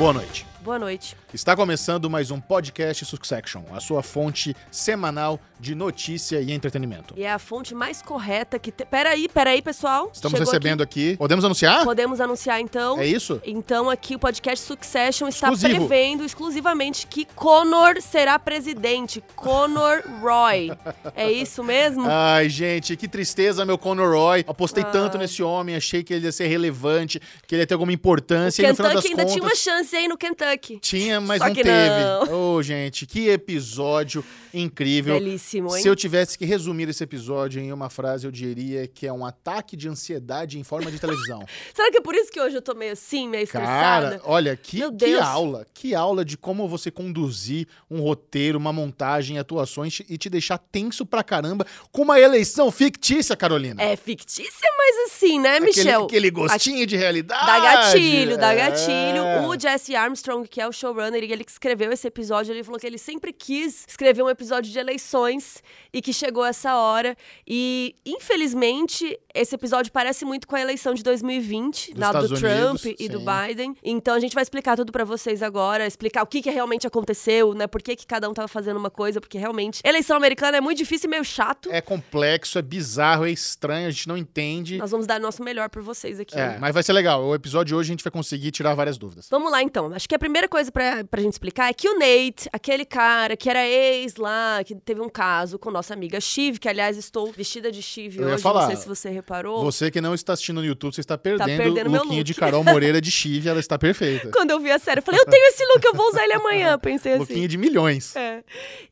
Boa noite. Boa noite. Está começando mais um podcast Succession, a sua fonte semanal de notícia e entretenimento. E é a fonte mais correta que tem. Peraí, peraí, pessoal. Estamos Chegou recebendo aqui. Podemos anunciar? aqui. Podemos anunciar então. É isso? Então aqui o podcast Succession está Exclusivo. prevendo exclusivamente que Conor será presidente. Conor Roy. é isso mesmo? Ai, gente, que tristeza, meu Conor Roy. Apostei Ai. tanto nesse homem, achei que ele ia ser relevante, que ele ia ter alguma importância. e no final das Kentucky ainda tinha uma contas, chance aí no Kentucky. Tinha, mas Só não teve. Ô, gente, que episódio incrível. Belíssimo, hein? Se eu tivesse que resumir esse episódio em uma frase, eu diria que é um ataque de ansiedade em forma de televisão. Será que é por isso que hoje eu tô meio assim, meio Cara, estressada? olha, que, que aula, que aula de como você conduzir um roteiro, uma montagem, atuações e te deixar tenso pra caramba com uma eleição fictícia, Carolina. É fictícia, mas assim, né, aquele, Michel? aquele gostinho de realidade. Dá gatilho, dá É. gatilho. O Jesse Armstrong, que é o showrunner, e ele que escreveu esse episódio, ele falou que ele sempre quis escrever um episódio de eleições e que chegou essa hora. E, infelizmente, esse episódio parece muito com a eleição de 2020, Dos do Estados Trump Unidos, e do. Biden. Então a gente vai explicar tudo pra vocês agora, explicar o que, que realmente aconteceu, né? Por que, que cada um tava fazendo uma coisa, porque realmente eleição americana é muito difícil e meio chato. É complexo, é bizarro, é estranho, a gente não entende. Nós vamos dar o nosso melhor pra vocês aqui. É, mas vai ser legal. O episódio de hoje a gente vai conseguir tirar várias dúvidas. Vamos lá, então. Acho que a primeira coisa pra, pra gente explicar é que o Nate, aquele cara que era ex lá, que teve um caso com nossa amiga Shiv, que aliás estou vestida de Shiv Eu ia hoje, falar, não sei se você reparou. Você que não está assistindo no YouTube, você está perdendo, perdendo o lookinho look. de Carol Moreira de Chive, ela está perfeita. Quando eu vi a série, eu falei, eu tenho esse look, eu vou usar ele amanhã. Pensei assim. Lookinho de milhões. É.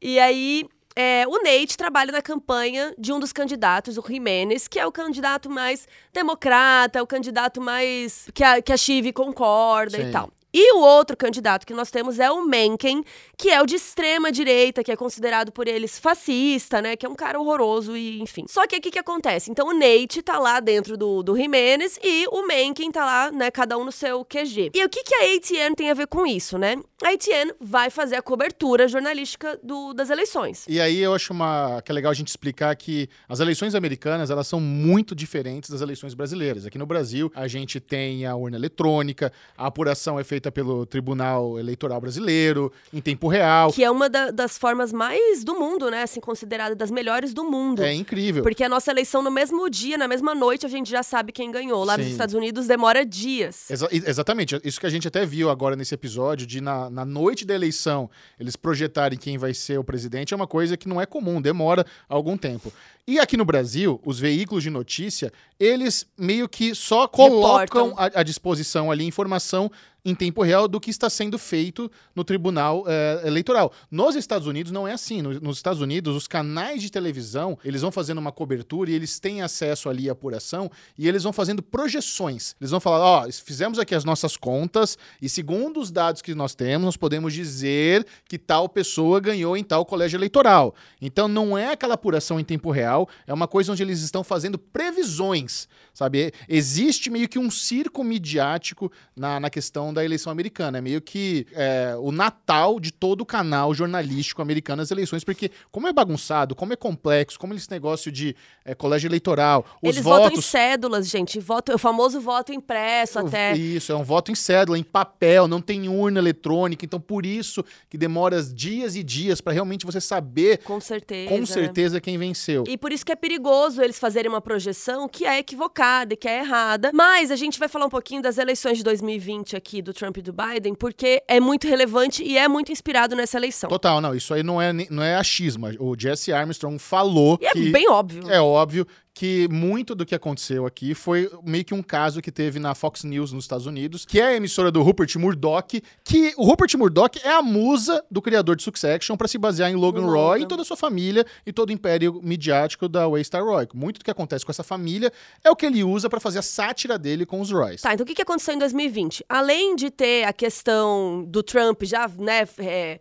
E aí, é, o Nate trabalha na campanha de um dos candidatos, o Jimenez, que é o candidato mais democrata, o candidato mais. que a, que a Chive concorda Sim. e tal. E o outro candidato que nós temos é o Mencken, que é o de extrema direita, que é considerado por eles fascista, né? Que é um cara horroroso e enfim. Só que o que, que acontece? Então o Nate tá lá dentro do, do Jimenez e o Mencken tá lá, né? Cada um no seu QG. E o que, que a ATN tem a ver com isso, né? A ATN vai fazer a cobertura jornalística do- das eleições. E aí eu acho uma, que é legal a gente explicar que as eleições americanas, elas são muito diferentes das eleições brasileiras. Aqui no Brasil, a gente tem a urna eletrônica, a apuração é feita pelo Tribunal Eleitoral Brasileiro, em tempo real. Que é uma da- das formas mais do mundo, né? Assim, considerada das melhores do mundo. É incrível. Porque a nossa eleição, no mesmo dia, na mesma noite, a gente já sabe quem ganhou. Lá nos Sim. Estados Unidos demora dias. Exa- exatamente, isso que a gente até viu agora nesse episódio, de na, na noite da eleição eles projetarem quem vai ser o presidente, é uma coisa que não é comum, demora algum tempo. E aqui no Brasil, os veículos de notícia, eles meio que só colocam à, à disposição ali informação em tempo real do que está sendo feito no tribunal eh, eleitoral. Nos Estados Unidos não é assim. No- nos Estados Unidos, os canais de televisão, eles vão fazendo uma cobertura e eles têm acesso ali à apuração e eles vão fazendo projeções. Eles vão falar, ó, fizemos aqui as nossas contas e segundo os dados que nós temos, nós podemos dizer que tal pessoa ganhou em tal colégio eleitoral. Então não é aquela apuração em tempo real, é uma coisa onde eles estão fazendo previsões, sabe? Existe meio que um circo midiático na, na questão da eleição americana. É meio que é, o Natal de todo o canal jornalístico americano nas eleições, porque como é bagunçado, como é complexo, como esse negócio de é, colégio eleitoral, os Eles votam em votos... cédulas, gente. Voto, o famoso voto impresso até. Isso, é um voto em cédula, em papel, não tem urna eletrônica, então por isso que demora dias e dias para realmente você saber Com certeza. com né? certeza quem venceu. E por isso que é perigoso eles fazerem uma projeção que é equivocada e que é errada. Mas a gente vai falar um pouquinho das eleições de 2020 aqui, do Trump e do Biden, porque é muito relevante e é muito inspirado nessa eleição. Total, não, isso aí não é, não é achismo. O Jesse Armstrong falou E é que bem óbvio. é óbvio que muito do que aconteceu aqui foi meio que um caso que teve na Fox News nos Estados Unidos, que é a emissora do Rupert Murdoch, que o Rupert Murdoch é a musa do criador de Succession para se basear em Logan Roy Logan. e toda a sua família e todo o império midiático da Waystar Roy. Muito do que acontece com essa família é o que ele usa para fazer a sátira dele com os Roys. Tá, então o que que aconteceu em 2020? Além de ter a questão do Trump já, né, é,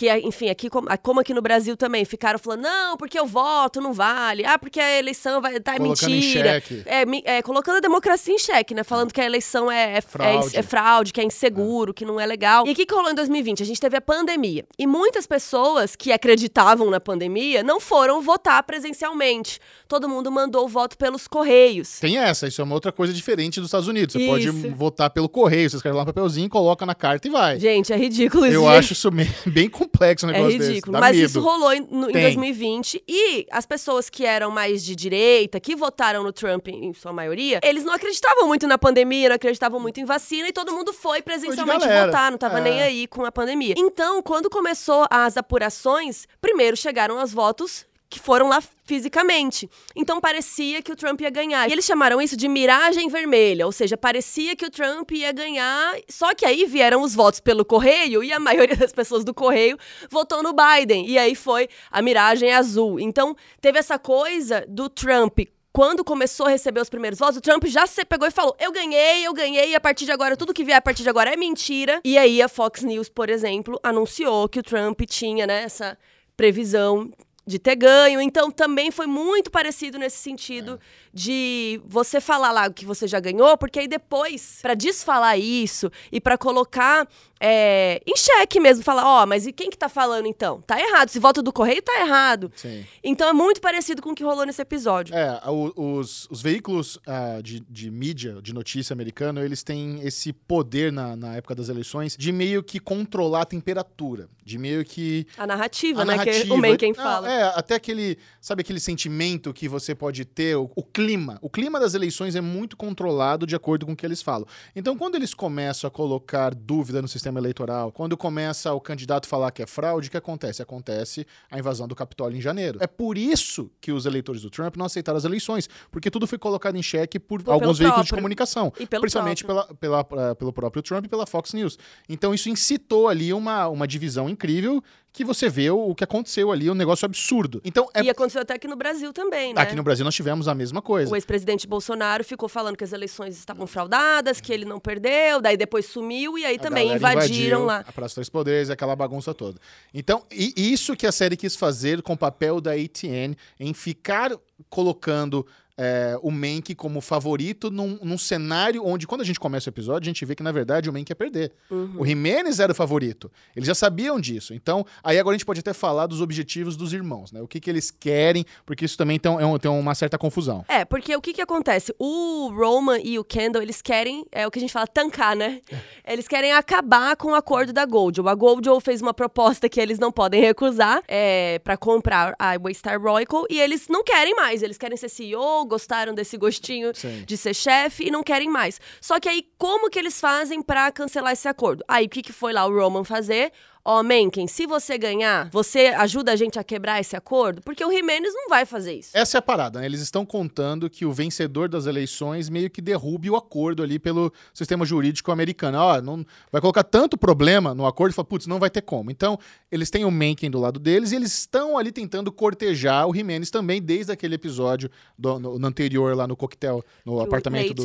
que, é, enfim, aqui como, aqui no Brasil também, ficaram falando, não, porque o voto não vale, ah, porque a eleição vai tá Colocando mentira. É, é, colocando a democracia em xeque, né? Falando que a eleição é, é, Fraude. é, é fraude, que é inseguro, que não é legal. E o que, que rolou em 2020? A gente teve a pandemia. E muitas pessoas que acreditavam na pandemia não foram votar presencialmente. Todo mundo mandou o voto pelos correios. Tem essa, isso é uma outra coisa diferente dos Estados Unidos. Você pode Isso. votar pelo correio, você escreve lá um papelzinho, coloca na carta e vai. Gente, é ridículo isso. Eu gente. acho isso bem, bem complexo um É negócio desse. ridículo. Dá Mas medo. isso rolou em, no- em Tem. 2020. E as pessoas que eram mais de direita, que votaram no Trump em sua maioria, eles não acreditavam muito na pandemia, não acreditavam muito em vacina, e todo mundo foi presencialmente galera. votar, não tava É. nem aí com a pandemia. Então, quando começou as apurações, primeiro chegaram os votos que foram lá fisicamente. Então parecia que o Trump ia ganhar. E eles chamaram isso de miragem vermelha, ou seja, parecia que o Trump ia ganhar, só que aí vieram os votos pelo correio e a maioria das pessoas do correio votou no Biden. E aí foi a miragem azul. Então teve essa coisa do Trump quando começou a receber os primeiros votos, o Trump já se pegou e falou: Eu ganhei, eu ganhei, e a partir de agora, tudo que vier a partir de agora é mentira. E aí a Fox News, por exemplo, anunciou que o Trump tinha né, essa previsão de ter ganho. Então também foi muito parecido nesse sentido de você falar lá que você já ganhou, porque aí depois, pra desfalar isso e pra colocar é, em xeque mesmo, falar, ó, mas e quem que tá falando então? Tá errado. Se voto do correio, tá errado. Sim. Então é muito parecido com o que rolou nesse episódio. É, o- os, os veículos ah, de, de mídia, de notícia americano, eles têm esse poder na, na época das eleições de meio que controlar a temperatura, de meio que A narrativa, a né? Que narrativa. o Mencken Não, fala. É, até aquele, sabe aquele sentimento que você pode ter, o, o clima. O clima das eleições é muito controlado de acordo com o que eles falam. Então, quando eles começam a colocar dúvida no sistema eleitoral, quando começa o candidato falar que é fraude, o que acontece? Acontece a invasão do Capitólio em janeiro. É por isso que os eleitores do Trump não aceitaram as eleições, porque tudo foi colocado em xeque por alguns veículos de próprio. comunicação, E pelo principalmente pela, pela, eh, pelo próprio Trump e pela Fox News. Então, isso incitou ali uma, uma divisão incrível que você vê o, o que aconteceu ali, um negócio absurdo. Então, é, E aconteceu até aqui no Brasil também, né? aqui no Brasil nós tivemos a mesma coisa. O ex-presidente Bolsonaro ficou falando que as eleições estavam fraudadas, que ele não perdeu, daí depois sumiu e aí A também invadiram lá. A Praça dos Três Poderes, aquela bagunça toda. Então, e isso que a série quis fazer com o papel da ATN em ficar colocando é, o Mank como favorito num, num cenário onde, quando a gente começa o episódio, a gente vê que, na verdade, o Mank ia perder. Uhum. O Jimenez era o favorito. Eles já sabiam disso. Então, aí agora a gente pode até falar dos objetivos dos irmãos, né? O que, que eles querem, porque isso também tem, é um- tem uma certa confusão. É, porque o que que acontece? O Roman e o Kendall, eles querem, é o que a gente fala, tancar, né? Eles querem acabar com o acordo da Goldwell. A Goldwell fez uma proposta que eles não podem recusar é, para comprar a Waystar Royal e eles não querem mais. Eles querem ser CEO, gostaram desse gostinho Sim. de ser chefe e não querem mais. Só que aí, como que eles fazem pra cancelar esse acordo? Aí, o que, que foi lá o Roman fazer? Ó, Mencken, se você ganhar, você ajuda a gente a quebrar esse acordo? Porque o Jimenez não vai fazer isso. Essa é a parada, né? Eles estão contando que o vencedor das eleições meio que derrube o acordo ali pelo sistema jurídico americano. Ó, não vai colocar tanto problema no acordo e fala, putz, não vai ter como. Então, eles têm o Mencken do lado deles e eles estão ali tentando cortejar o Jimenez também desde aquele episódio do- no, no anterior lá no coquetel, no Que apartamento do,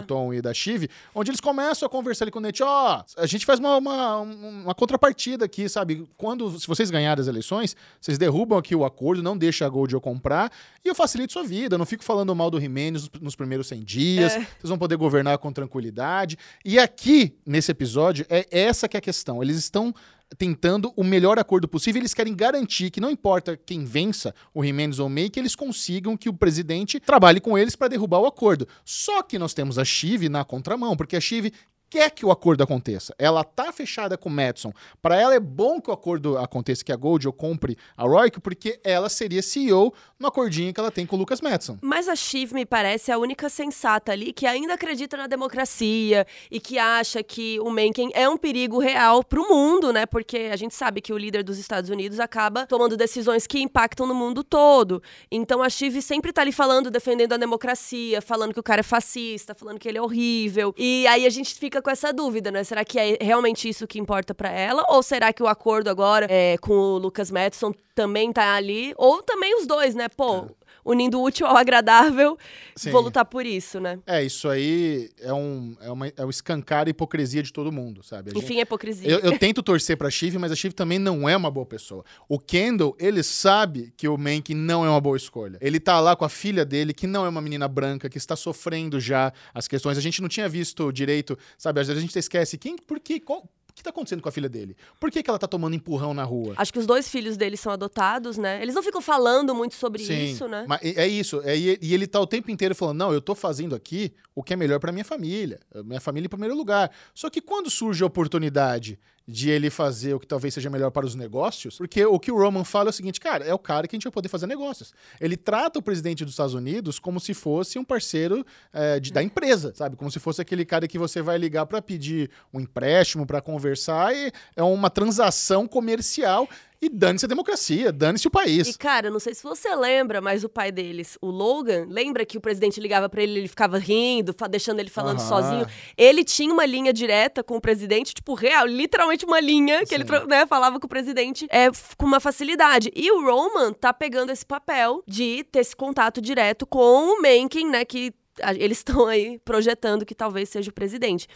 do Tom e da Chive, onde eles começam a conversar ali com o Nate, ó, a gente faz uma, uma, uma contrapartida aqui, sabe? Quando, se vocês ganharem as eleições, vocês derrubam aqui o acordo, não deixa a Gold eu comprar, e eu facilito sua vida. Eu não fico falando mal do Jimenez nos, nos primeiros 100 dias, É. vocês vão poder governar com tranquilidade. E aqui, nesse episódio, é essa que é a questão. Eles estão tentando o melhor acordo possível. Eles querem garantir que não importa quem vença, o Jimenez ou o May, que eles consigam que o presidente trabalhe com eles para derrubar o acordo. Só que nós temos a Chive na contramão, porque a Chive quer que o acordo aconteça. Ela tá fechada com o Madison. Para ela é bom que o acordo aconteça, que a Gold ou compre a Royco, porque ela seria CEO no acordinho que ela tem com o Lucas Madison. Mas a Shiv me parece a única sensata ali que ainda acredita na democracia e que acha que o Mencken é um perigo real pro mundo, né? Porque a gente sabe que o líder dos Estados Unidos acaba tomando decisões que impactam no mundo todo. Então a Shiv sempre tá ali falando, defendendo a democracia, falando que o cara é fascista, falando que ele é horrível. E aí a gente fica com essa dúvida, né? Será que é realmente isso que importa pra ela? Ou será que o acordo agora é, com o Lucas Madison também tá ali? Ou também os dois, né? Pô, unindo o útil ao agradável, Sim. vou lutar por isso, né? É, isso aí é um, é uma, é um escancar a hipocrisia de todo mundo, sabe? A gente- Enfim, a hipocrisia. Eu, eu tento torcer pra Shiv, mas a Shiv também não é uma boa pessoa. O Kendall, ele sabe que o Mank não é uma boa escolha. Ele tá lá com a filha dele, que não é uma menina branca, que está sofrendo já as questões. A gente não tinha visto direito, sabe? Às vezes a gente esquece quem, por que, qual- que tá acontecendo com a filha dele? Por que, que ela tá tomando empurrão na rua? Acho que os dois filhos dele são adotados, né? Eles não ficam falando muito sobre isso, né? Mas é isso. É, e ele tá o tempo inteiro falando: não, eu tô fazendo aqui o que é melhor pra minha família. Minha família em primeiro lugar. Só que quando surge a oportunidade de ele fazer o que talvez seja melhor para os negócios, porque o que o Roman fala é o seguinte, cara, é o cara que a gente vai poder fazer negócios. Ele trata o presidente dos Estados Unidos como se fosse um parceiro é, de- da empresa, sabe? Como se fosse aquele cara que você vai ligar pra pedir um empréstimo, pra conversar, e é uma transação comercial. E dane-se a democracia, dane-se o país. E, cara, não sei se você lembra, mas o pai deles, o Logan, lembra que o presidente ligava pra ele, ele ficava rindo, deixando ele falando Aham. sozinho. Ele tinha uma linha direta com o presidente, tipo, real, literalmente uma linha que ele Sim. tro- né, falava com o presidente é, com uma facilidade. E o Roman tá pegando esse papel de ter esse contato direto com o Mencken, né, que eles estão aí projetando que talvez seja o presidente.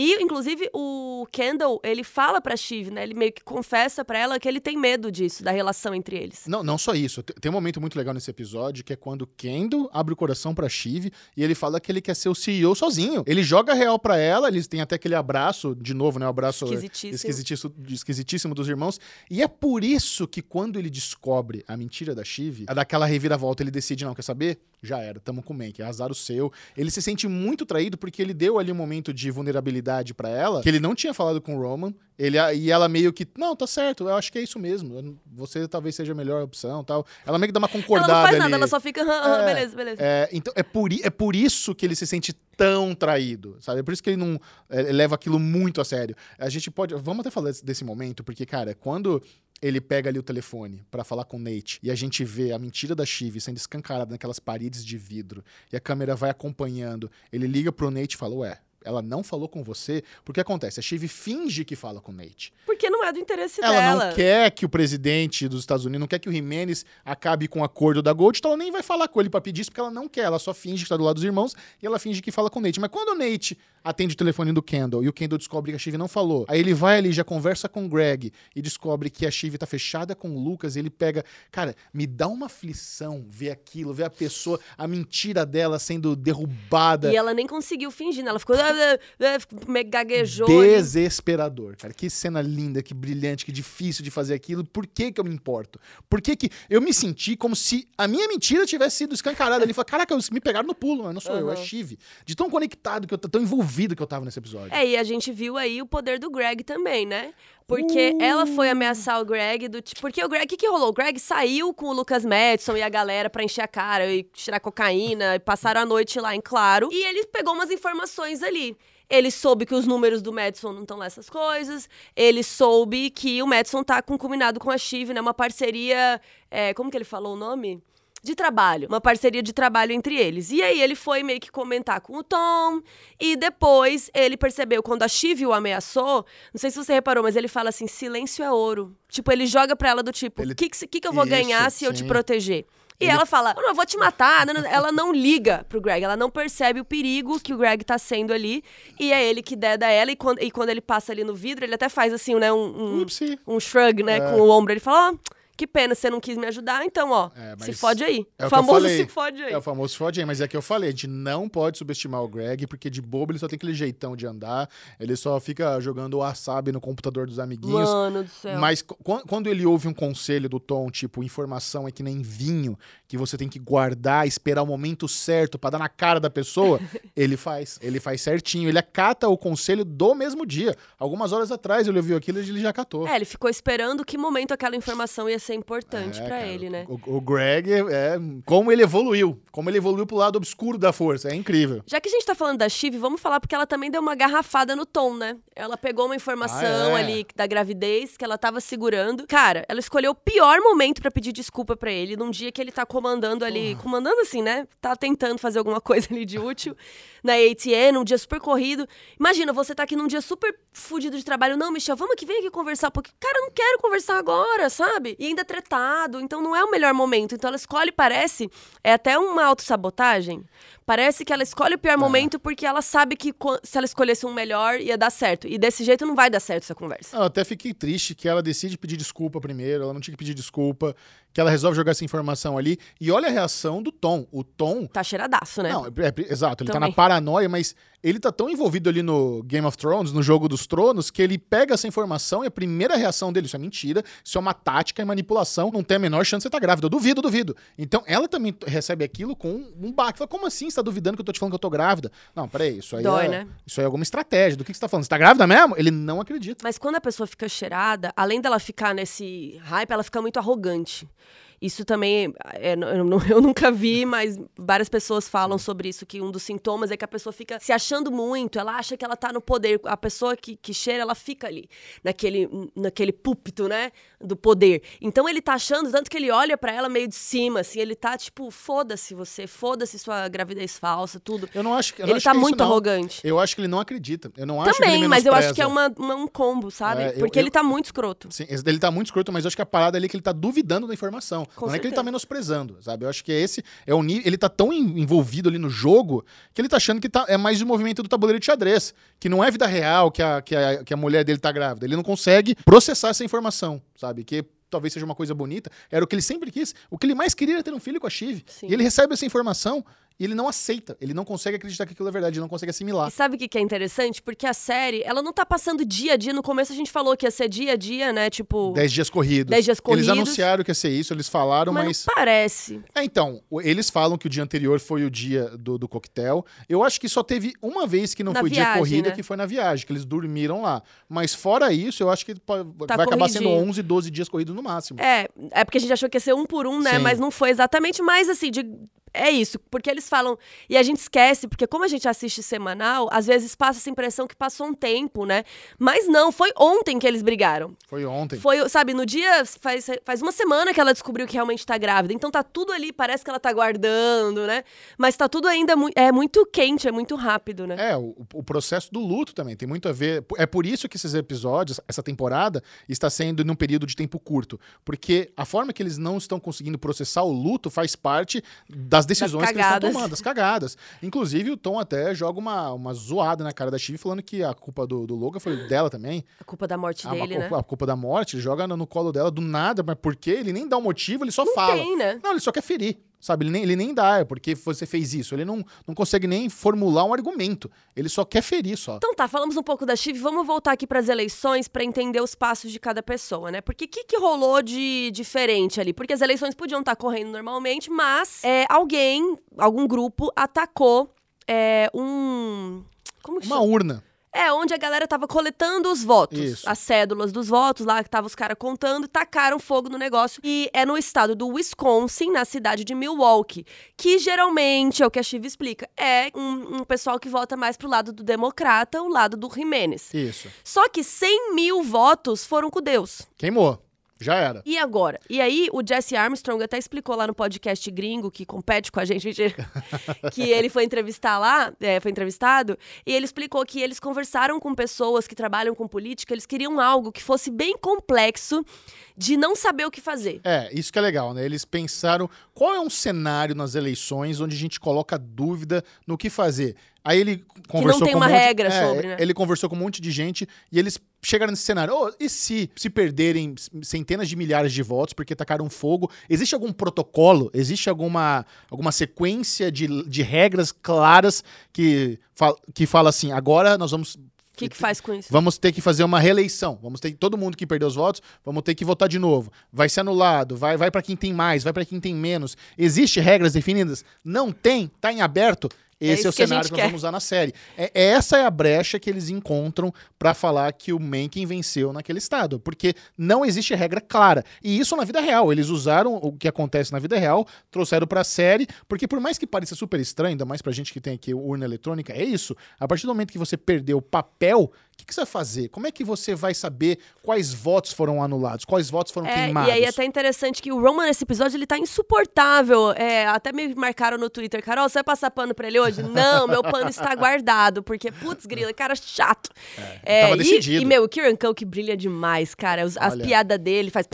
E, inclusive, o Kendall, ele fala pra Shiv, né? Ele meio que confessa pra ela que ele tem medo disso, da relação entre eles. Não, não só isso. Te- Tem um momento muito legal nesse episódio que é quando o Kendall abre o coração pra Shiv e ele fala que ele quer ser o CEO sozinho. Ele joga real pra ela, eles têm até aquele abraço, de novo, né? O abraço é, Esquisitíssimo. esquisitíssimo, esquisitíssimo dos irmãos. E é por isso que quando ele descobre a mentira da Shiv, a daquela reviravolta, ele decide, não, quer saber? Já era, tamo com o Mank, é azar o seu. Ele se sente muito traído porque ele deu ali um momento de vulnerabilidade pra ela, que ele não tinha falado com o Roman. Ele, e ela meio que, não, tá certo, eu acho que é isso mesmo. Você talvez seja a melhor opção tal. Ela meio que dá uma concordada ela não faz ali. nada, ela só fica, "Aham, aham, É, beleza, beleza. É, então é por, é por isso que ele se sente tão traído, sabe? É por isso que ele não é, leva aquilo muito a sério. A gente pode. Vamos até falar desse, desse momento, porque, cara, quando ele pega ali o telefone pra falar com o Nate e a gente vê a mentira da Shiv sendo escancarada naquelas paredes de vidro e a câmera vai acompanhando, ele liga pro Nate e fala: Ué. Ela não falou com você, porque acontece, a Shiv finge que fala com o Nate. Porque não é do interesse Ela dela. não quer que o presidente dos Estados Unidos, não quer que o Jimenez acabe com o acordo da Gold, então ela nem vai falar com ele pra pedir isso, porque ela não quer. Ela só finge que tá do lado dos irmãos e ela finge que fala com o Nate. Mas quando o Nate atende o telefone do Kendall e o Kendall descobre que a Shiv não falou, aí ele vai ali, já conversa com o Greg e descobre que a Shiv tá fechada com o Lucas e ele pega. Cara, me dá uma aflição ver aquilo, ver a pessoa, a mentira dela sendo derrubada. E ela nem conseguiu fingir, né? Ela ficou. "Ah, ah, ah", meio que gaguejou. Desesperador, cara. Que cena linda, que brilhante, que difícil de fazer aquilo. Por que que eu me importo? Por que que eu me senti como se a minha mentira tivesse sido escancarada ali? Falei, caraca, me pegaram no pulo, mas não sou eu, é. Chive. De tão conectado, que eu tão envolvido que eu tava nesse episódio. É, e a gente viu aí o poder do Greg também, né? Porque Uh. ela foi ameaçar o Greg do tipo. Porque o Greg, o que, que rolou? O Greg saiu com o Lucas Madison e a galera pra encher a cara e tirar cocaína e passaram a noite lá em Claro. E ele pegou umas informações ali. Ele soube que os números do Madison não estão lá essas coisas. Ele soube que o Madison tá com combinado com a Chive, né? Uma parceria. é, como que ele falou o nome? De trabalho. Uma parceria de trabalho entre eles. E aí ele foi meio que comentar com o Tom. E depois ele percebeu, quando a Chive o ameaçou, não sei se você reparou, mas ele fala assim: silêncio é ouro. Tipo, ele joga pra ela do tipo: o Ele- que, que, que, eu vou Isso, ganhar se eu te sim. proteger? E Ele- ela fala, não, eu vou te matar. Não, não, não. Ela não liga pro Greg, ela não percebe o perigo que o Greg tá sendo ali. E é ele que deda ela. E quando, e quando ele passa ali no vidro, ele até faz assim, né, um, um, um shrug, né, É. com o ombro. Ele fala, ó, que pena, você não quis me ajudar, então, ó, É, se fode aí. é o famoso se fode aí. É o famoso fode aí, mas é que eu falei, a gente não pode subestimar o Greg, porque de bobo ele só tem aquele jeitão de andar, ele só fica jogando o wasabi no computador dos amiguinhos. Mano do céu. Mas qu- qu- quando ele ouve um conselho do Tom, tipo, informação é que nem vinho, que você tem que guardar, esperar o momento certo pra dar na cara da pessoa, ele faz. Ele faz certinho. Ele acata o conselho do mesmo dia. Algumas horas atrás ele ouviu aquilo e ele já acatou. É, ele ficou esperando que momento aquela informação ia ser importante É, pra cara, ele, né? O, o Greg é, é como ele evoluiu, como ele evoluiu pro lado obscuro da força, é incrível. Já que a gente tá falando da Chive, vamos falar porque ela também deu uma garrafada no Tom, né? Ela pegou uma informação Ah, é? ali da gravidez que ela tava segurando. Cara, ela escolheu o pior momento pra pedir desculpa pra ele, num dia que ele tá comandando ali, comandando assim, né? Tá tentando fazer alguma coisa ali de útil na ATN, um dia super corrido. Imagina, você tá aqui num dia super fudido de trabalho. Não, Michel, vamos aqui, vem aqui conversar um pouquinho. Cara, eu não quero conversar agora, sabe? E ainda tretado, então não é o melhor momento. Então ela escolhe, parece, é até uma autossabotagem. Parece que ela escolhe o pior É. momento porque ela sabe que se ela escolhesse um melhor ia dar certo. E desse jeito não vai dar certo essa conversa. Eu até fiquei triste que ela decide pedir desculpa primeiro, ela não tinha que pedir desculpa, que ela resolve jogar essa informação ali. E olha a reação do Tom. O Tom. Tá cheiradaço, né? Não, é- é- exato, ele tá Também. na paranoia, mas ele tá tão envolvido ali no Game of Thrones, no jogo dos tronos, que ele pega essa informação e a primeira reação dele, isso é mentira, isso é uma tática e manipulação, não tem a menor chance de você estar grávida. Eu duvido, duvido. Então ela também recebe aquilo com um baque. Fala, como assim? Tá duvidando que eu tô te falando que eu tô grávida? Não, peraí, isso aí Dói, é, né? Isso aí é alguma estratégia. Do que, que você tá falando? Você tá grávida mesmo? Ele não acredita. Mas quando a pessoa fica cheirada, além dela ficar nesse hype, ela fica muito arrogante. Isso também, é, eu, eu nunca vi, mas várias pessoas falam sobre isso, que um dos sintomas é que a pessoa fica se achando muito, ela acha que ela tá no poder. A pessoa que, que cheira, ela fica ali, naquele, naquele púlpito, né, do poder. Então ele tá achando, tanto que ele olha pra ela meio de cima, assim, ele tá tipo, foda-se você, foda-se sua gravidez falsa, tudo. Eu não acho que. Ele acho tá que é muito não. arrogante. Eu acho que ele não acredita. Eu não acho que Também, ele mas eu acho que é uma, uma- um combo, sabe? É, eu- Porque ele eu- tá muito escroto. Sim, ele tá muito escroto, mas eu acho que a parada ali é que ele tá duvidando da informação. Com não é que ele tá menosprezando, sabe? Eu acho que esse é o. Ele tá tão en- envolvido ali no jogo que ele tá achando que tá, é mais um movimento do tabuleiro de xadrez. Que não é vida real que a, que, a, que a mulher dele tá grávida. Ele não consegue processar essa informação, sabe? Que talvez seja uma coisa bonita. Era o que ele sempre quis. O que ele mais queria era ter um filho com a Chive. E ele recebe essa informação e ele não aceita. Ele não consegue acreditar que aquilo é verdade. Ele não consegue assimilar. E sabe o que que é interessante? Porque a série, ela não tá passando dia a dia. No começo a gente falou que ia ser dia a dia, né? Tipo. Dez dias corridos. Dez dias Eles corridos. anunciaram que ia ser isso, eles falaram, mas, mas. não parece. É, então, eles falam que o dia anterior foi o dia do, do coquetel. Eu acho que só teve uma vez que não Na foi dia viagem, corrida, né? que foi na viagem, que eles dormiram lá. Mas fora isso, eu acho que Tá vai acabar sendo corridinho. 11, 12 dias corridos no máximo. É, é porque a gente achou que ia ser um por um, né? Sim. Mas não foi exatamente. Mas assim, de- é isso. Porque eles falam. E a gente esquece, porque como a gente assiste semanal, às vezes passa essa impressão que passou um tempo, né? Mas não, foi ontem que eles brigaram. Foi ontem. Foi, sabe, no dia. Faz, faz uma semana que ela descobriu que realmente tá grávida. Então tá tudo ali, parece que ela tá guardando, né? Mas tá tudo ainda mu é muito quente, é muito rápido, né? É, o, o processo do luto também tem muito a ver. É por isso que esses episódios, essa temporada, está sendo num período de tempo curto. Porque a forma que eles não estão conseguindo processar o luto faz parte das decisões que eles estão tomando, das cagadas. Inclusive, o Tom até joga uma, uma zoada na cara da Chive, falando que a culpa do, do Logan foi dela também. A culpa da morte A, dele, a- né? a culpa da morte, ele joga no, no colo dela do nada, mas por quê? Ele nem dá um motivo, ele só Não fala. tem, né? Não, ele só quer ferir. Sabe, ele nem, ele nem dá, é porque você fez isso. Ele não, não consegue nem formular um argumento. Ele só quer ferir só. Então tá, falamos um pouco da Chive, vamos voltar aqui pras eleições pra entender os passos de cada pessoa, né? Porque o que, que rolou de diferente ali? Porque as eleições podiam estar correndo normalmente, mas é, alguém, algum grupo, atacou é, um. Como que Uma chama? urna. É, onde a galera tava coletando os votos. Isso. As cédulas dos votos lá, que tava os caras contando, e tacaram fogo no negócio. E é no estado do Wisconsin, na cidade de Milwaukee. Que geralmente, é o que a Chiva explica, é um, um pessoal que vota mais pro lado do democrata, o lado do Jimenez. Isso. Só que 100 mil votos foram com Deus. Queimou. Já era. E agora? E aí, o Jesse Armstrong até explicou lá no podcast gringo, que compete com a gente, que ele foi entrevistar lá, é, foi entrevistado, e ele explicou que eles conversaram com pessoas que trabalham com política, eles queriam algo que fosse bem complexo de não saber o que fazer. É, isso que é legal, né? Eles pensaram qual é um cenário nas eleições onde a gente coloca dúvida no que fazer. Aí ele conversou tem com um uma monte- regra é, sobre, né? Ele conversou com um monte de gente e eles chegaram nesse cenário. "Ô, e se se perderem centenas de milhares de votos porque tacaram fogo? Existe algum protocolo? Existe alguma, alguma sequência de, de regras claras que, que fala assim, agora nós vamos O que, que faz com isso? Vamos ter que fazer uma reeleição. Vamos ter todo mundo que perdeu os votos, vamos ter que votar de novo. Vai ser anulado, vai, vai para quem tem mais, vai para quem tem menos. Existe regras definidas? Não tem, tá em aberto. Esse é, isso o a cenário que nós quer. vamos usar na série. É, essa é a brecha que eles encontram pra falar que o Mencken venceu naquele estado, porque não existe regra clara. E isso na vida real. Eles usaram o que acontece na vida real, trouxeram pra série, porque por mais que pareça super estranho, ainda mais pra gente que tem aqui urna eletrônica, é isso. A partir do momento que você perdeu o papel, o que, que você vai fazer? Como é que você vai saber quais votos foram anulados, quais votos foram É, queimados? e aí é até interessante que o Roman nesse episódio ele tá insuportável. É, até me marcaram no Twitter, Carol, você vai passar pano pra ele hoje? Não, meu pano está guardado, porque, putz, grila, cara chato. É, tava e- decidido. E, meu, o Kieran Culkin brilha demais, cara. Os- as piadas dele faz...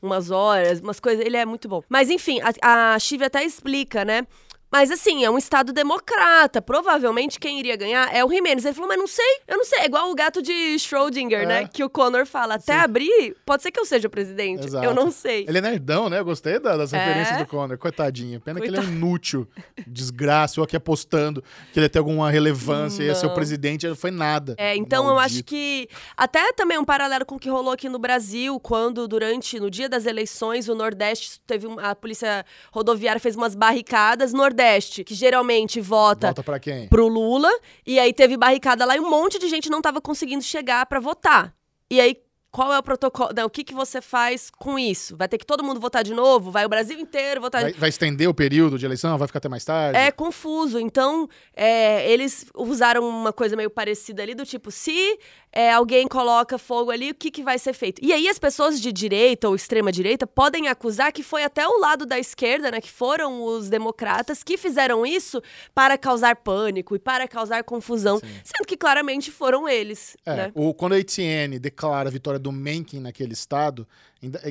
umas horas, umas coisas. Ele é muito bom. Mas enfim, a, a até explica, né? Mas assim, é um estado democrata. Provavelmente quem iria ganhar é o Jimenez. Ele falou, mas não sei, eu não sei. É igual o gato de Schrödinger, né? é. né? Que o Connor fala, até Sim. abrir, pode ser que eu seja o presidente. Exato. Eu não sei. Ele é nerdão, né? Eu gostei das é. referências do Connor. Coitadinho. Pena Coitado. que ele é inútil. Desgraça. Eu aqui apostando que ele ia ter alguma relevância, não. ia ser o presidente. Não foi nada. É, então Maldito. eu acho que... Até também um paralelo com o que rolou aqui no Brasil, quando durante, no dia das eleições, o Nordeste teve... A polícia rodoviária fez umas barricadas. Nordeste Nordeste, que geralmente vota, vota para quem? Pro Lula, e aí teve barricada lá e um monte de gente não tava conseguindo chegar para votar. E aí qual é o protocolo? Não, o que, que você faz com isso? Vai ter que todo mundo votar de novo? Vai o Brasil inteiro votar? Vai, vai estender o período de eleição? Vai ficar até mais tarde? É confuso. Então, é, eles usaram uma coisa meio parecida ali, do tipo, se é, alguém coloca fogo ali, o que, que vai ser feito? E aí as pessoas de direita ou extrema-direita podem acusar que foi até o lado da esquerda, né, que foram os democratas que fizeram isso para causar pânico e para causar confusão, Sim. sendo que claramente foram eles. É, né? o, quando a ETN declara a vitória do Mencken naquele estado,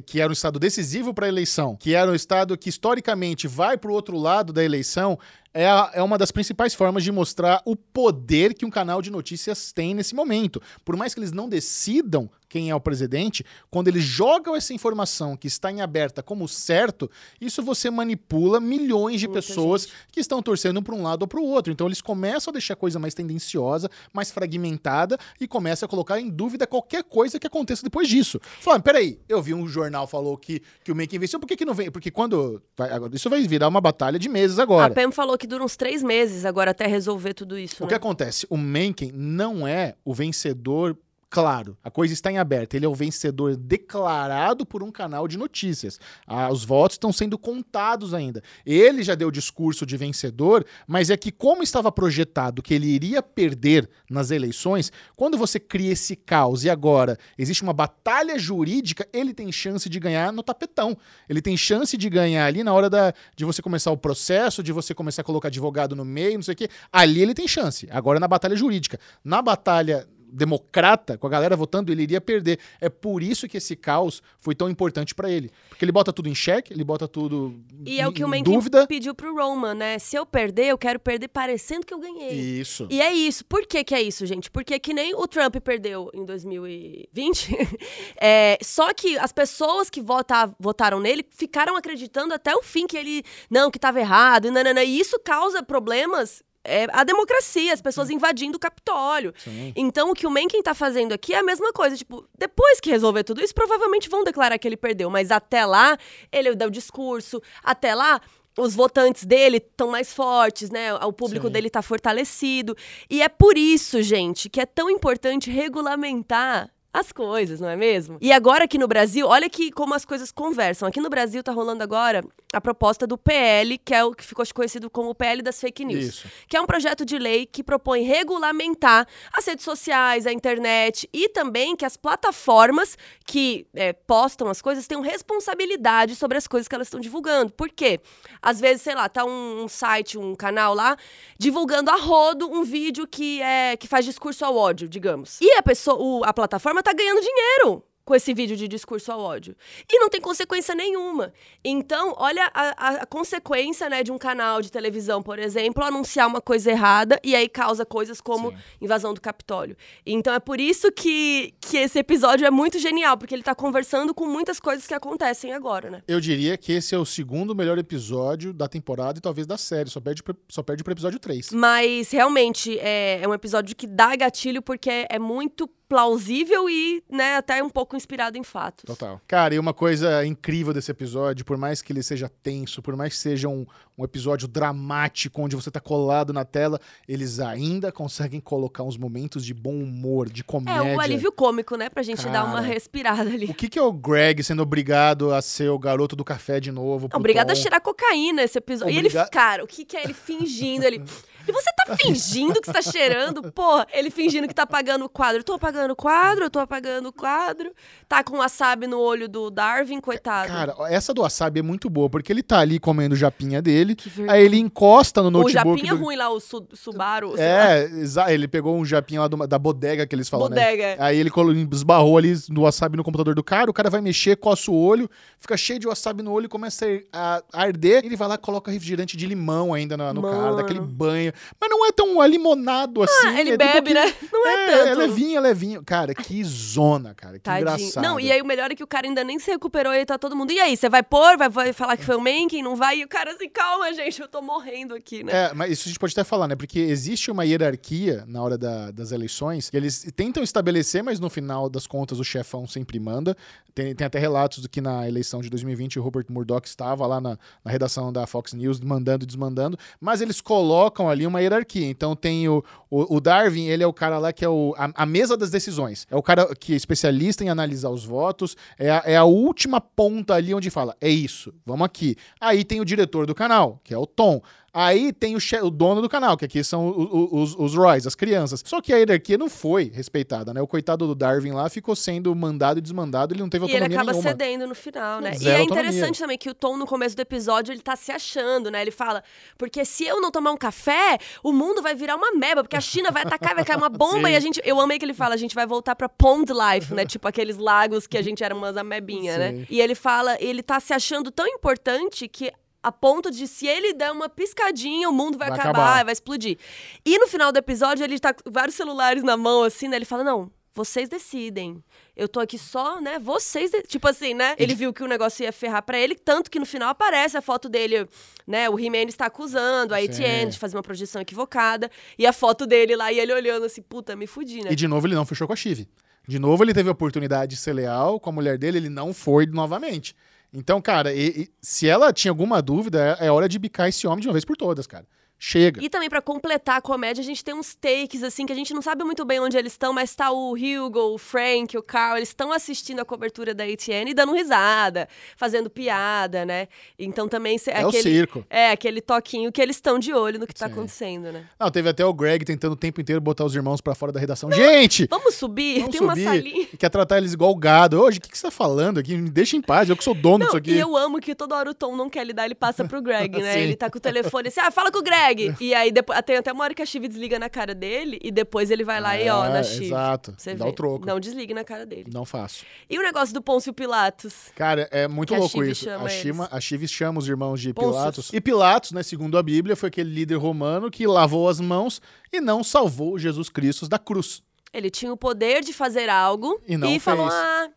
que era um estado decisivo para a eleição, que era um estado que historicamente vai para o outro lado da eleição, é, a, é uma das principais formas de mostrar o poder que um canal de notícias tem nesse momento. Por mais que eles não decidam quem é o presidente, quando eles jogam essa informação que está em aberta como certo, isso você manipula milhões de Muita pessoas gente. que estão torcendo para um lado ou para o outro. Então eles começam a deixar a coisa mais tendenciosa, mais fragmentada e começam a colocar em dúvida qualquer coisa que aconteça depois disso. Falando, peraí, eu vi um jornal falou que, que o Make venceu, por que, que não vem? Porque quando. Vai, isso vai virar uma batalha de meses agora. A Pam falou que dura uns três meses agora até resolver tudo isso. O né? que acontece? O Mencken não é o vencedor claro, a coisa está em aberto. Ele é o vencedor declarado por um canal de notícias. Ah, os votos estão sendo contados ainda. Ele já deu o discurso de vencedor, mas é que, como estava projetado que ele iria perder nas eleições, quando você cria esse caos e agora existe uma batalha jurídica, ele tem chance de ganhar no tapetão. Ele tem chance de ganhar ali na hora da, de você começar o processo, de você começar a colocar advogado no meio, não sei o quê. Ali ele tem chance. Agora na batalha jurídica. Na batalha democrata, com a galera votando, ele iria perder. É por isso que esse caos foi tão importante para ele. Porque ele bota tudo em xeque, ele bota tudo e é o que o Mencken dúvida. pediu pro Roman, né? Se eu perder, eu quero perder parecendo que eu ganhei. Isso. E é isso. Por que que é isso, gente? Porque que nem o Trump perdeu em 2020, é, só que as pessoas que votar, votaram nele ficaram acreditando até o fim que ele, não, que estava errado, e, nanana, e isso causa problemas é a democracia, as pessoas invadindo o Capitólio. Sim. Então, o que o Mencken tá fazendo aqui é a mesma coisa. Tipo, depois que resolver tudo isso, provavelmente vão declarar que ele perdeu. Mas até lá, ele deu discurso. Até lá, os votantes dele estão mais fortes, né? O público Sim. dele está fortalecido. E é por isso, gente, que é tão importante regulamentar as coisas, não é mesmo? E agora aqui no Brasil, olha que como as coisas conversam. Aqui no Brasil tá rolando agora a proposta do PL, que é o que ficou conhecido como o PL das fake news, Isso. que é um projeto de lei que propõe regulamentar as redes sociais, a internet e também que as plataformas que é, postam as coisas tenham responsabilidade sobre as coisas que elas estão divulgando. Por quê? Às vezes, sei lá, tá um, um site, um canal lá divulgando a rodo um vídeo que é que faz discurso ao ódio, digamos. E a pessoa, o, a plataforma tá ganhando dinheiro com esse vídeo de discurso ao ódio. E não tem consequência nenhuma. Então, olha a, a, consequência né, de um canal de televisão, por exemplo, anunciar uma coisa errada e aí causa coisas como Sim. invasão do Capitólio. Então é por isso que, que esse episódio é muito genial, porque ele está conversando com muitas coisas que acontecem agora, né? Eu diria que esse é o segundo melhor episódio da temporada e talvez da série. Só perde, só perde pro episódio 3. Mas realmente é, é um episódio que dá gatilho porque é, é muito plausível e, né, até um pouco inspirado em fatos. Total. Cara, e uma coisa incrível desse episódio, por mais que ele seja tenso, por mais que seja um, um episódio dramático, onde você tá colado na tela, eles ainda conseguem colocar uns momentos de bom humor, de comédia. É, um alívio cômico, né, pra gente Cara, dar uma respirada ali. O que que é o Greg sendo obrigado a ser o garoto do café de novo? Obrigado Tom? a tirar cocaína esse episódio. Obriga... E ele, cara, o que que é ele fingindo? ele... E você tá fingindo que está cheirando? Porra, ele fingindo que tá apagando o quadro. Eu tô apagando o quadro, eu tô apagando o quadro. Tá com wasabi no olho do Darwin, coitado. Cara, essa do wasabi é muito boa, porque ele tá ali comendo o japinha dele, aí ele encosta no o notebook. japinha do- ruim lá, o Su- Subaru. lá. É, exa- ele pegou um japinha lá do- da bodega que eles falam, né? Bodega. Aí ele esbarrou ali no wasabi no computador do cara, o cara vai mexer, coça o olho, fica cheio de wasabi no olho, começa a arder, ele vai lá e coloca refrigerante de limão ainda na- no, cara, daquele banho. Mas não é tão alimonado assim. Ah, ele é tipo bebe, né? Não é, É, tanto. é levinho, é levinho. Cara, que zona, cara. Que Tadinho. engraçado. Não, e aí o melhor é que o cara ainda nem se recuperou e tá todo mundo. E aí, você vai pôr? Vai, vai falar que foi o Mencken? Não vai? E o cara assim, calma, gente, eu tô morrendo aqui, né? É, mas isso a gente pode até falar, né? Porque existe uma hierarquia na hora da- das eleições que eles tentam estabelecer, mas no final das contas o chefão sempre manda. Tem, tem até relatos do que na eleição de 2020 o Rupert Murdoch estava lá na, na redação da Fox News mandando e desmandando, mas eles colocam ali uma hierarquia. Então tem o, o, o Darwin, ele é o cara lá que é o, a, a mesa das decisões. É o cara que é especialista em analisar os votos, é a, é a última ponta ali onde fala, é isso, vamos aqui. Aí tem o diretor do canal, que é o Tom. Aí tem o, o dono do canal, que aqui são o- o- os, os Roys, as crianças. Só que a hierarquia não foi respeitada, né? O coitado do Darwin lá ficou sendo mandado e desmandado, ele não teve E ele autonomia acaba nenhuma. cedendo no final, né? Zero e é autonomia. interessante também que o Tom, no começo do episódio, ele tá se achando, né? Ele fala, porque se eu não tomar um café, o mundo vai virar uma meba, porque a China vai atacar, vai cair uma bomba Sim. e a gente... Eu amei que ele fala, a gente vai voltar pra Pond Life, né? Tipo aqueles lagos que a gente era umas amebinha, né? E ele fala, ele tá se achando tão importante que... A ponto de se ele der uma piscadinha, o mundo vai, Vai acabar, acabar. vai explodir. E no final do episódio, ele tá com vários celulares na mão, assim, né? Ele fala: Não, vocês decidem. Eu tô aqui só, né? Vocês. de-" Tipo assim, né? Ele viu que o negócio ia ferrar pra ele, tanto que no final aparece a foto dele, né? O He-Man está acusando a. Etienne de fazer uma projeção equivocada. E a foto dele lá, e ele olhando assim, puta, me fudi, né? E de novo ele não fechou com a Chive. De novo ele teve a oportunidade de ser leal com a mulher dele, ele não foi novamente. Então, cara, e- e se ela tinha alguma dúvida, é é hora de bicar esse homem de uma vez por todas, cara. Chega. E também pra completar a comédia, a gente tem uns takes assim que a gente não sabe muito bem onde eles estão, mas tá o Hugo, o Frank, o Carl, eles estão assistindo a cobertura da ATN e dando risada, fazendo piada, né? Então também É o aquele circo. é aquele toquinho que eles estão de olho no que tá Sim. acontecendo, né? Não, teve até o Greg tentando o tempo inteiro botar os irmãos pra fora da redação. Gente! Vamos subir, Vamos tem uma subir. salinha. Quer tratar eles igual gado. Hoje, o que, que você tá falando aqui? Me deixa em paz, eu que sou dono Não, disso aqui. e eu amo que toda hora o Tom não quer lidar, ele passa pro Greg, né? Sim. Ele tá com o telefone assim, ah, fala com o Greg. E aí depois, tem até uma hora que a Chive desliga na cara dele e depois ele vai lá e ó, É, na Chive. Exato. Você Dá vê. o troco. Não desligue na cara dele. Não faço. E o negócio do Pôncio Pilatos? Cara, é muito a louco Chive isso. A, eles. a Chive chama os irmãos de Pôncios. Pilatos. E Pilatos, né, segundo a Bíblia, foi aquele líder romano que lavou as mãos e não salvou Jesus Cristo da cruz. Ele tinha o poder de fazer algo E não falou, fez. ah.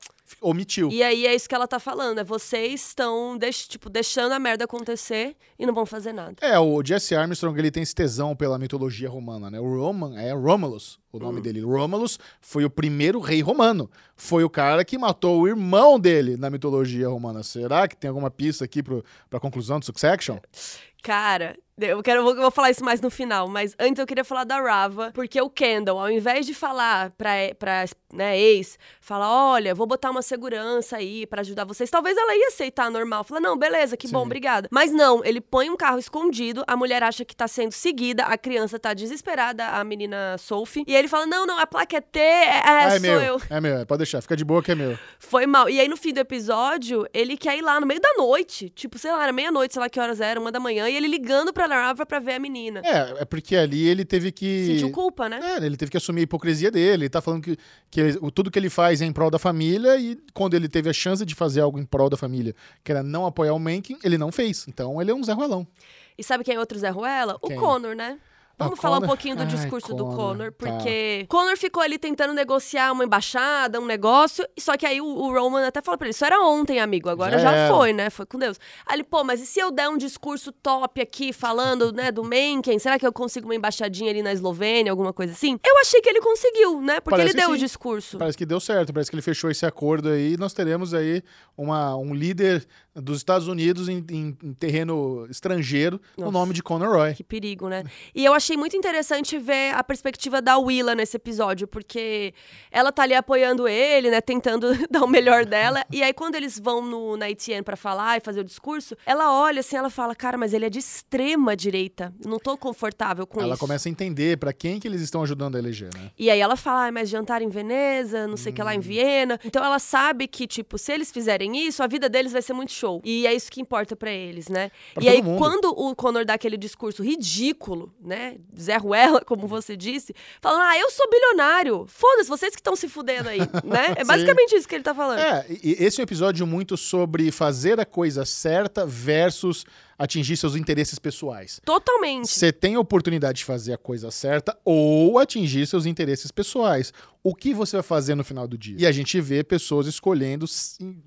Omitiu. E aí é isso que ela tá falando, é vocês estão, deix- tipo, deixando a merda acontecer e não vão fazer nada. É, o Jesse Armstrong, ele tem esse tesão pela mitologia romana, né? O Roman é Romulus, o nome dele. Romulus foi o primeiro rei romano. Foi o cara que matou o irmão dele na mitologia romana. Será que tem alguma pista aqui pro, pra conclusão do Succession? Cara, eu quero eu vou, falar isso mais no final, mas antes eu queria falar da Rava, porque o Kendall, ao invés de falar pra, pra né, ex, fala, olha, vou botar uma segurança aí pra ajudar vocês, talvez ela ia aceitar normal, fala, não, beleza, que bom, Sim. obrigada. Mas não, ele põe um carro escondido, a mulher acha que tá sendo seguida, a criança tá desesperada, a menina Sophie, e ele fala, não, não, a placa é T, é, é, Ah, sou meu. eu. É meu, pode deixar, fica de boa que é meu. Foi mal. E aí, no fim do episódio, ele quer ir lá no meio da noite. Tipo, sei lá, era meia-noite, sei lá que horas era, uma da manhã. E ele ligando pra Rava pra ver a menina. É, é porque ali ele teve que. Sentiu culpa, né? É, ele teve que assumir a hipocrisia dele. Ele tá falando que, que ele- o- tudo que ele faz é em prol da família e quando ele teve a chance de fazer algo em prol da família, que era não apoiar o Mencken, ele não fez. Então ele é um Zé Ruelão. E sabe quem é outro Zé Ruela? O Quem? Connor, né? Ah, Vamos falar um pouquinho do Ai, discurso do Connor, Connor, tá. porque Connor ficou ali tentando negociar uma embaixada, um negócio, só que aí o, o Roman até falou pra ele, isso era ontem, amigo, agora Já já, foi, né? Foi com Deus. Aí ele, pô, mas e se eu der um discurso top aqui, falando, né, do Mencken, será que eu consigo uma embaixadinha ali na Eslovênia, alguma coisa assim? Eu achei que ele conseguiu, né? Porque Parece ele deu que o sim. discurso. Parece que deu certo, parece que ele fechou esse acordo aí e nós teremos aí uma, um líder dos Estados Unidos em, em- em terreno estrangeiro no Nossa. nome de Conor Roy. Que perigo, né? E eu achei muito interessante ver a perspectiva da Willa nesse episódio, porque ela tá ali apoiando ele, né? Tentando dar o melhor dela. E aí, quando eles vão no, na ATN pra falar e fazer o discurso, ela olha assim, ela fala, cara, mas ele é de extrema direita. Eu não tô confortável com Ela isso. começa a entender pra quem que eles estão ajudando a eleger, né? E aí ela fala, ah, mas jantar em Veneza, não sei o que Hum. lá em Viena. Então ela sabe que, tipo, se eles fizerem isso, a vida deles vai ser muito show. E é isso que importa pra eles, né? Pra e aí, mundo. quando o Conor dá aquele discurso ridículo, né? Zé Ruela, como você disse, falando, ah, eu sou bilionário. Foda-se, vocês que estão se fudendo aí, né? É basicamente isso que ele tá falando. É, esse é um episódio muito sobre fazer a coisa certa versus atingir seus interesses pessoais. Totalmente. Você tem a oportunidade de fazer a coisa certa ou atingir seus interesses pessoais. O que você vai fazer no final do dia? E a gente vê pessoas escolhendo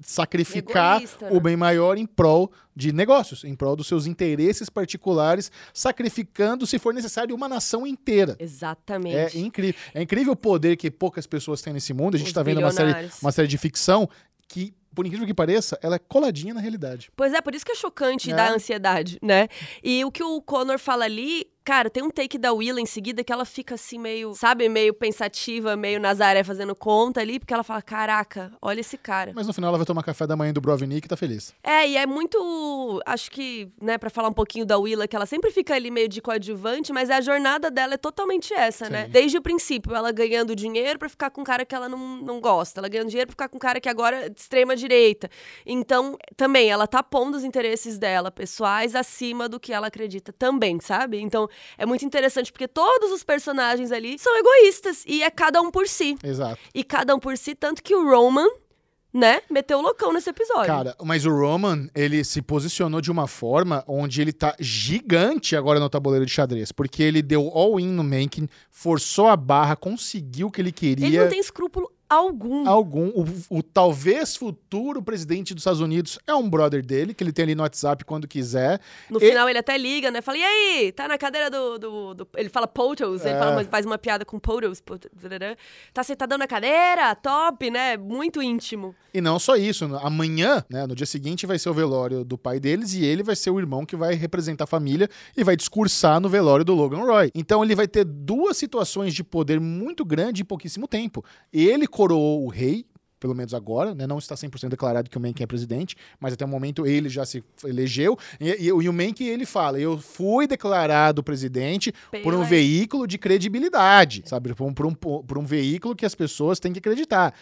sacrificar Egoísta, o né? bem maior em prol de negócios, em prol dos seus interesses particulares, sacrificando, se for necessário, uma nação inteira. Exatamente. É incrível. É incrível o poder que poucas pessoas têm nesse mundo. A gente está vendo uma série, uma série de ficção que, por incrível que pareça, ela é coladinha na realidade. Pois é, por isso que é chocante É. da ansiedade, né? E o que o Connor fala ali, cara, tem um take da Willa em seguida que ela fica assim meio, sabe, meio pensativa, meio Nazaré fazendo conta ali, porque ela fala, caraca, olha esse cara. Mas no final ela vai tomar café da manhã do Brovnik e tá feliz. É, e é muito, acho que, né, pra falar um pouquinho da Willa, que ela sempre fica ali meio de coadjuvante, mas a jornada dela é totalmente essa, né? Sim. Desde o princípio, ela ganhando dinheiro pra ficar com um cara que ela não, não gosta, ela ganhando dinheiro pra ficar com um cara que agora é de extrema direita. Então, também, ela tá pondo os interesses dela, pessoais, acima do que ela acredita também, sabe? Então, é muito interessante, porque todos os personagens ali são egoístas, e é cada um por si. Exato. E cada um por si, tanto que o Roman, né, meteu o loucão nesse episódio. Cara, mas o Roman, ele se posicionou de uma forma onde ele tá gigante agora no tabuleiro de xadrez. Porque ele deu all-in no Mankin, forçou a barra, conseguiu o que ele queria. Ele não tem escrúpulo algum. Algum. O, o talvez futuro presidente dos Estados Unidos é um brother dele, que ele tem ali no WhatsApp quando quiser. No E- final ele até liga, né? Fala, e aí? Tá na cadeira do. do- do- Ele fala potos, ele É. fala uma- faz uma piada com potos. pot- Tá sentadão na cadeira? Top, né? Muito íntimo. E não só isso, amanhã, né, no dia seguinte, vai ser o velório do pai deles e ele vai ser o irmão que vai representar a família e vai discursar no velório do Logan Roy. Então ele vai ter duas situações de poder muito grande em pouquíssimo tempo. Ele coroou o rei. Pelo menos agora, né? Não está 100% declarado que o Mencken é presidente, mas até o momento ele já se elegeu. E, e- e o Mencken, ele fala, eu fui declarado presidente por um Pela- veículo de credibilidade, sabe? Por um, por, um, por um veículo que as pessoas têm que acreditar.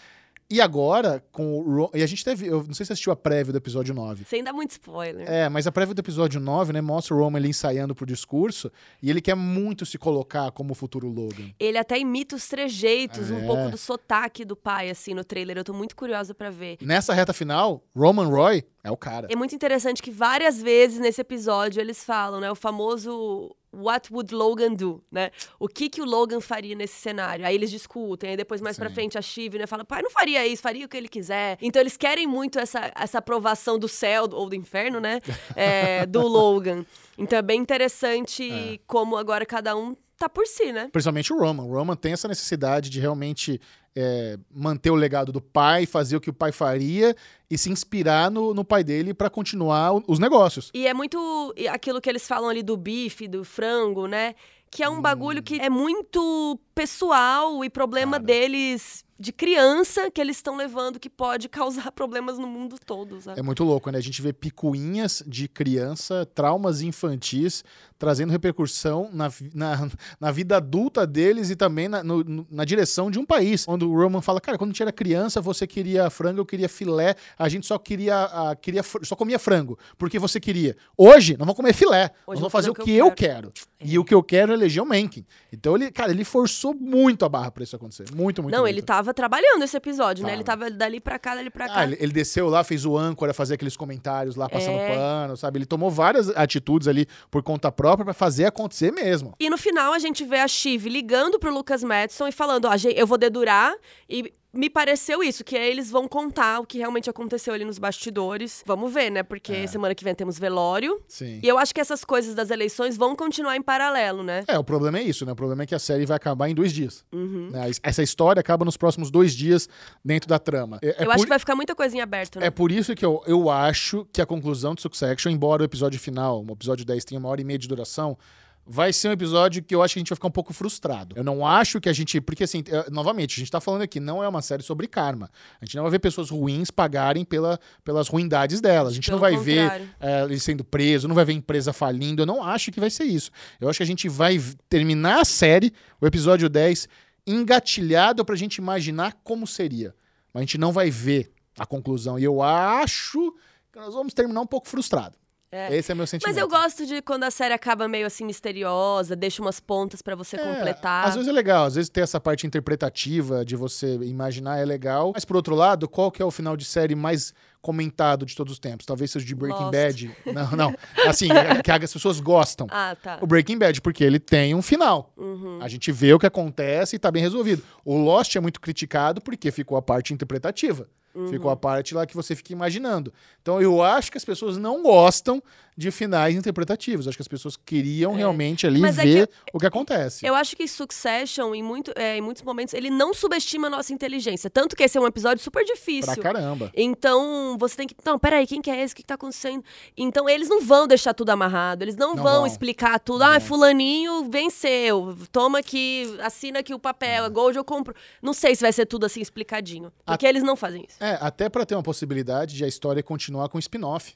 E agora, com o Ro- E a gente teve. Eu não sei se assistiu a prévia do episódio 9. Sem dar muito spoiler. É, mas a prévia do episódio 9, né, mostra o Roman ele ensaiando pro discurso e ele quer muito se colocar como o futuro Logan. Ele até imita os trejeitos, um É. pouco do sotaque do pai, assim, no trailer. Eu tô muito curiosa pra ver. Nessa reta final, Roman Roy é o cara. É muito interessante que várias vezes nesse episódio eles falam, né? O famoso What would Logan do, né? O que que o Logan faria nesse cenário? Aí eles discutem, aí depois mais pra Sim. frente a Shiv, né, fala, pai, não faria isso, faria o que ele quiser. Então eles querem muito essa, essa aprovação do céu ou do inferno, né? É, do Logan. Então é bem interessante É. como agora cada um tá por si, né? Principalmente o Roman. O Roman tem essa necessidade de realmente é, manter o legado do pai, fazer o que o pai faria e se inspirar no, no pai dele pra continuar o- os negócios. E é muito aquilo que eles falam ali do bife, do frango, né? Que é um bagulho que é muito pessoal e problema Cara. deles de criança que eles estão levando que pode causar problemas no mundo todo, sabe? É muito louco, né? A gente vê picuinhas de criança, traumas infantis, trazendo repercussão na, na, na vida adulta deles e também na, no- na direção de um país. Quando o Roman fala, cara, quando a gente era criança, você queria frango, eu queria filé, a gente só queria, ah, queria só comia frango, porque você queria. Hoje, nós vamos comer filé, nós vamos fazer o que eu quero. E o que eu quero é eleger o Mencken. Então, ele, cara, ele forçou muito a barra pra isso acontecer. Muito, muito, Não, muito. ele tava trabalhando esse episódio, né? Ele Tava. tava dali pra cá, dali pra cá. Ah, ele, ele desceu lá, fez o âncora, fazer aqueles comentários lá, passando É. pano, sabe? Ele tomou várias atitudes ali por conta própria pra fazer acontecer mesmo. E no final a gente vê a Shiv ligando pro Lucas Madison e falando: ó, eu vou dedurar e me pareceu isso, que aí eles vão contar o que realmente aconteceu ali nos bastidores. Vamos ver, né? Porque É. semana que vem temos velório. Sim. E eu acho que essas coisas das eleições vão continuar em paralelo, né? É, o problema é isso, né? O problema é que a série vai acabar em dois dias. Uhum. né? Essa história acaba nos próximos dois dias dentro da trama. É, é eu por... acho que vai ficar muita coisa em aberto, né? É por isso que eu, eu acho que a conclusão de Succession, embora o episódio final, o episódio 10, tenha uma hora e meia de duração, vai ser um episódio que eu acho que a gente vai ficar um pouco frustrado. Eu não acho que a gente. Porque, assim, é, novamente, a gente tá falando aqui, não é uma série sobre karma. A gente não vai ver pessoas ruins pagarem pela, pelas ruindades delas. A gente Pelo não vai ver contrário. é, ele sendo preso, não vai ver empresa falindo. Eu não acho que vai ser isso. Eu acho que a gente vai terminar a série, o episódio 10, engatilhado pra gente imaginar como seria. Mas a gente não vai ver a conclusão. E eu acho que nós vamos terminar um pouco frustrado. É. Esse é meu sentimento. Mas eu gosto de quando a série acaba meio assim misteriosa, deixa umas pontas pra você É, completar. Às vezes é legal, às vezes ter essa parte interpretativa de você imaginar é legal. Mas por outro lado, qual que é o final de série mais comentado de todos os tempos? Talvez seja o de Breaking Lost. Bad. Não, não. Assim, é que as pessoas gostam. Ah, tá. O Breaking Bad, porque ele tem um final. Uhum. A gente vê o que acontece e tá bem resolvido. O Lost é muito criticado porque ficou a parte interpretativa. Uhum. Ficou a parte lá que você fica imaginando. Então eu acho que as pessoas não gostam de finais interpretativos. Acho que as pessoas queriam É. realmente ali Mas é ver o que acontece. Eu acho que Succession, em, muito, é, em muitos momentos, ele não subestima a nossa inteligência. Tanto que esse é um episódio super Pra difícil. caramba. Então, você tem que. Não, peraí, quem que é esse? O que, que tá acontecendo? Então, eles não vão deixar tudo amarrado. Eles não, Não vão, vão. explicar tudo. Não ah. Fulaninho venceu. Toma aqui, assina aqui o papel. É. A Gold eu compro. Não sei se vai ser tudo assim explicadinho. Porque eles não fazem isso. É, até pra ter uma possibilidade de a história continuar com spin-off.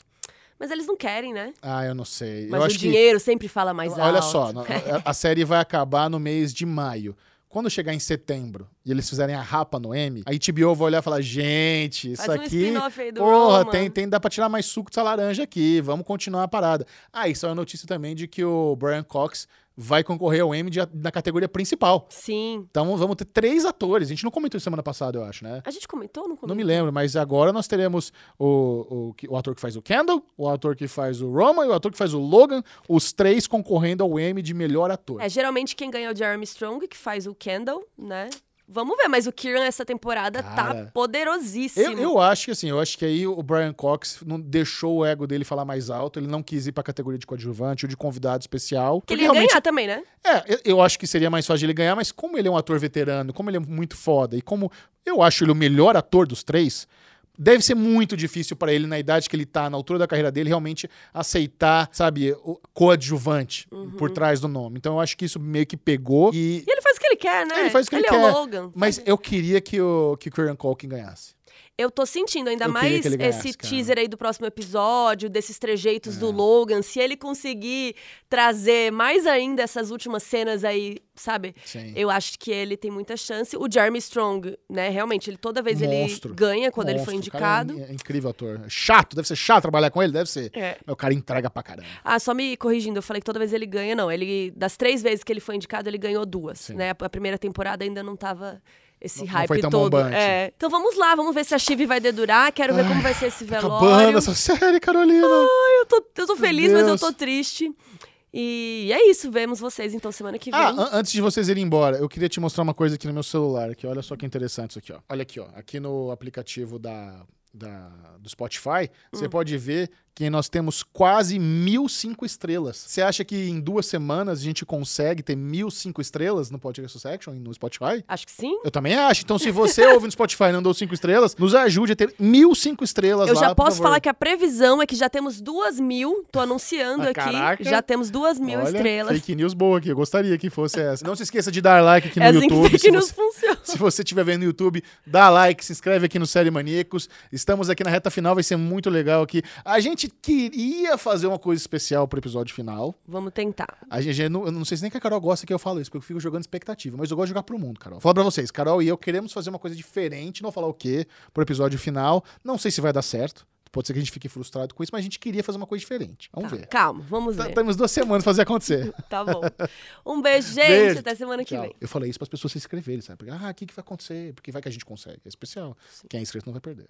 Mas eles não querem, né? Ah, eu não sei. Mas eu o acho que dinheiro sempre fala mais alto. Olha só, a- série vai acabar no mês de maio. Quando chegar em setembro e eles fizerem a rapa no M, a HBO vai olhar e falar: gente, isso Faz um aqui. aí do Porra, Roman. tem, tem, dá pra tirar mais suco dessa laranja aqui. Vamos continuar a parada. Ah, isso é uma notícia também de que o Brian Cox vai concorrer ao M de- na categoria principal. Sim. Então vamos ter três atores. A gente não comentou isso semana passada, eu acho, né? A gente comentou ou não comentou? Não me lembro, mas agora nós teremos o, o, o ator que faz o Kendall, o ator que faz o Roman e o ator que faz o Logan, os três concorrendo ao M de melhor ator. É, geralmente quem ganha é o Jeremy Strong, que faz o Kendall, né? Vamos ver, mas o Kieran essa temporada Cara, tá poderosíssimo. Eu, eu acho que assim, eu acho que aí o Brian Cox não deixou o ego dele falar mais alto, ele não quis ir pra categoria de coadjuvante ou de convidado especial. que ele ia ganhar também, né? É, eu- eu acho que seria mais fácil ele ganhar, mas como ele é um ator veterano, como ele é muito foda e como eu acho ele o melhor ator dos três, deve ser muito difícil pra ele, na idade que ele tá, na altura da carreira dele, realmente aceitar, sabe, o coadjuvante Uhum. por trás do nome. Então eu acho que isso meio que pegou e. E ele faz o que ele quer, né? Ele faz o que ele é quer, o Logan. Mas eu queria que o, que o Kieran Culkin ganhasse. Eu tô sentindo ainda Eu mais ganhasse, esse cara. teaser aí do próximo episódio, desses trejeitos É. do Logan. Se ele conseguir trazer mais ainda essas últimas cenas aí, sabe? Sim. Eu acho que ele tem muita chance. O Jeremy Strong, né? Realmente, ele toda vez Monstro. ele ganha quando ele foi Monstro, o cara indicado. É, é incrível ator. Chato, deve ser chato trabalhar com ele, deve ser. É. Mas o cara entrega pra caramba. Ah, só me corrigindo, eu falei que toda vez ele ganha, não. Ele, das três vezes que ele foi indicado, ele ganhou duas, Sim. né? A primeira temporada ainda não tava esse Não- não hype tão todo. bombante. É. Então vamos lá, vamos ver se a Chive vai dedurar. Quero ver como vai ser esse velório. Acabando essa série, Carolina. Eu tô, eu tô feliz, mas eu tô triste. E é isso, vemos vocês então semana que vem. Ah, an- antes de vocês irem embora, eu queria te mostrar uma coisa aqui no meu celular. Aqui, olha só que interessante isso aqui, ó. Olha aqui, ó. Aqui no aplicativo da, da- do Spotify, você Hum. pode ver que nós temos quase mil cinco estrelas. Você acha que em duas semanas a gente consegue ter mil cinco estrelas no Podcast Section, no Spotify? Acho que sim. Eu também acho. Então, se você ouve no Spotify e não deu cinco estrelas, nos ajude a ter mil cinco estrelas Eu lá, já posso falar que a previsão é que já temos duas mil. Tô anunciando Ah, aqui. caraca. Já temos duas mil Olha, estrelas. Fake news boa aqui. Eu gostaria que fosse essa. Não se esqueça de dar like aqui no É assim YouTube. que fake se news você- funciona. Se você estiver vendo no YouTube, dá like, se inscreve aqui no Série Maníacos. Estamos aqui na reta final, vai ser muito legal aqui. A gente queria fazer uma coisa especial pro episódio final. Vamos tentar. A gente, eu não, eu não sei se nem que a Carol gosta que eu falo isso, porque eu fico jogando expectativa, mas eu gosto de jogar pro mundo, Carol. Fala pra vocês, Carol e eu queremos fazer uma coisa diferente, não falar o quê, pro episódio final. Não sei se vai dar certo. Pode ser que a gente fique frustrado com isso, mas a gente queria fazer uma coisa diferente. Vamos Tá, ver. Calma, vamos Tá- ver. Temos duas semanas pra fazer acontecer. Tá bom. Um beijo, gente. Beijo. Até semana que Tchau. vem. Eu falei isso para as pessoas se inscreverem, sabe? Porque, ah, o que, que vai acontecer? Porque vai que a gente consegue. É especial. Quem é inscrito não vai perder.